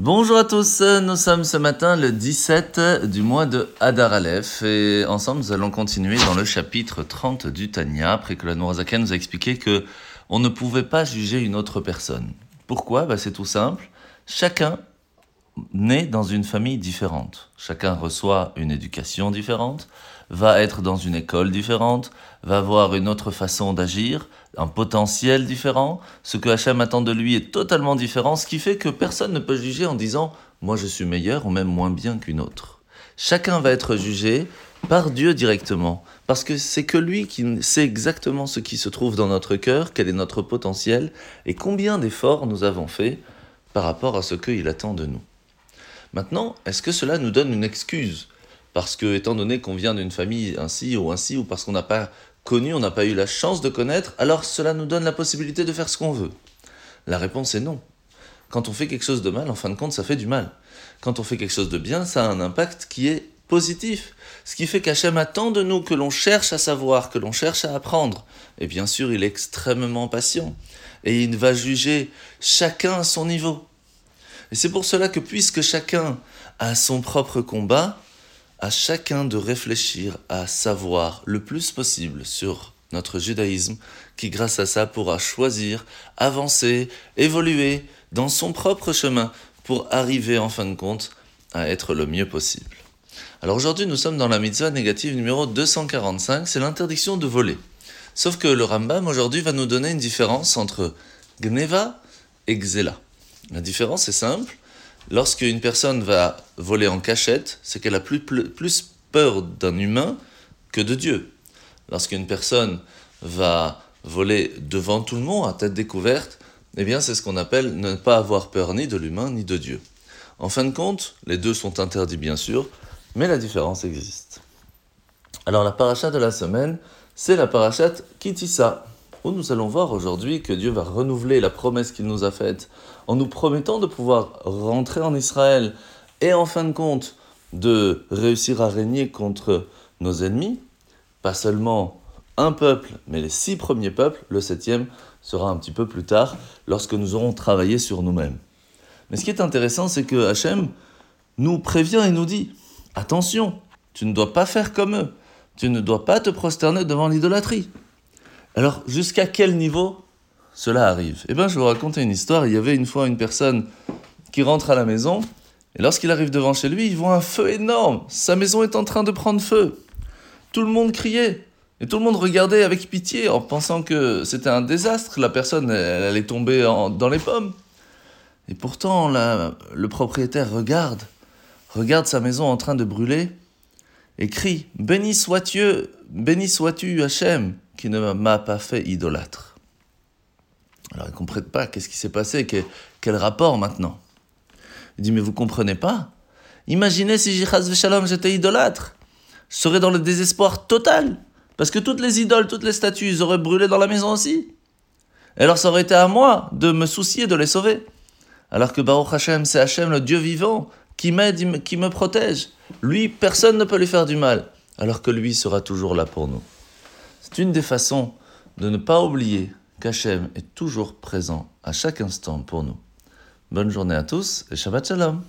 Bonjour à tous, nous sommes ce matin le 17 du mois de Hadar Aleph et ensemble nous allons continuer dans le chapitre 30 du Tanya après que la Nourazaken nous a expliqué que on ne pouvait pas juger une autre personne. Pourquoi? Bah, C'est tout simple, chacun naît dans une famille différente, chacun reçoit une éducation différente, va être dans une école différente, va avoir une autre façon d'agir, un potentiel différent, ce que Hachem attend de lui est totalement différent, ce qui fait que personne ne peut juger en disant moi je suis meilleur ou même moins bien qu'une autre. Chacun va être jugé par Dieu directement, parce que c'est que lui qui sait exactement ce qui se trouve dans notre cœur, quel est notre potentiel et combien d'efforts nous avons fait par rapport à ce qu'il attend de nous. Maintenant, est-ce que cela nous donne une excuse? Parce que, étant donné qu'on vient d'une famille ainsi ou ainsi, ou parce qu'on n'a pas connu, on n'a pas eu la chance de connaître, alors cela nous donne la possibilité de faire ce qu'on veut? La réponse est non. Quand on fait quelque chose de mal, en fin de compte, ça fait du mal. Quand on fait quelque chose de bien, ça a un impact qui est positif. Ce qui fait qu'Hachem attend de nous que l'on cherche à savoir, que l'on cherche à apprendre. Et bien sûr, il est extrêmement patient. Et il va juger chacun à son niveau. Et c'est pour cela que puisque chacun a son propre combat, à chacun de réfléchir à savoir le plus possible sur notre judaïsme, qui grâce à ça pourra choisir, avancer, évoluer dans son propre chemin pour arriver en fin de compte à être le mieux possible. Alors aujourd'hui nous sommes dans la mitzvah négative numéro 245, c'est l'interdiction de voler. Sauf que le Rambam aujourd'hui va nous donner une différence entre Gneva et Xela. La différence est simple, Lorsque une personne va voler en cachette, c'est qu'elle a plus, peur d'un humain que de Dieu. Lorsqu'une personne va voler devant tout le monde à tête découverte, eh bien c'est ce qu'on appelle ne pas avoir peur ni de l'humain ni de Dieu. En fin de compte, les deux sont interdits bien sûr, mais la différence existe. Alors la paracha de la semaine, c'est la parachat Kitissa où nous allons voir aujourd'hui que Dieu va renouveler la promesse qu'il nous a faite en nous promettant de pouvoir rentrer en Israël et en fin de compte de réussir à régner contre nos ennemis, pas seulement un peuple, mais les six premiers peuples, le septième sera un petit peu plus tard, lorsque nous aurons travaillé sur nous-mêmes. Mais ce qui est intéressant, c'est que Hachem nous prévient et nous dit, attention, tu ne dois pas faire comme eux, tu ne dois pas te prosterner devant l'idolâtrie. Alors, jusqu'à quel niveau cela arrive? Eh bien, je vais vous raconter une histoire. Il y avait une fois une personne qui rentre à la maison, et lorsqu'il arrive devant chez lui, il voit un feu énorme. Sa maison est en train de prendre feu. Tout le monde criait. Et tout le monde regardait avec pitié en pensant que c'était un désastre, la personne elle, allait tomber dans les pommes. Et pourtant, le propriétaire regarde, regarde sa maison en train de brûler et crie Béni sois-tu, béni sois-tu Hachem, qui ne m'a pas fait idolâtre. Alors ils ne comprennent pas qu'est-ce qui s'est passé, quel, rapport maintenant. Il dit mais vous comprenez pas? Imaginez si j'étais idolâtre, je serais dans le désespoir total, parce que toutes les idoles, toutes les statues, ils auraient brûlé dans la maison aussi. Et alors ça aurait été à moi de me soucier de les sauver. Alors que Baruch Hashem, c'est Hashem, le Dieu vivant, qui m'aide, qui me protège. Lui, personne ne peut lui faire du mal, alors que lui sera toujours là pour nous. C'est une des façons de ne pas oublier qu'Hachem est toujours présent à chaque instant pour nous. Bonne journée à tous et Shabbat Shalom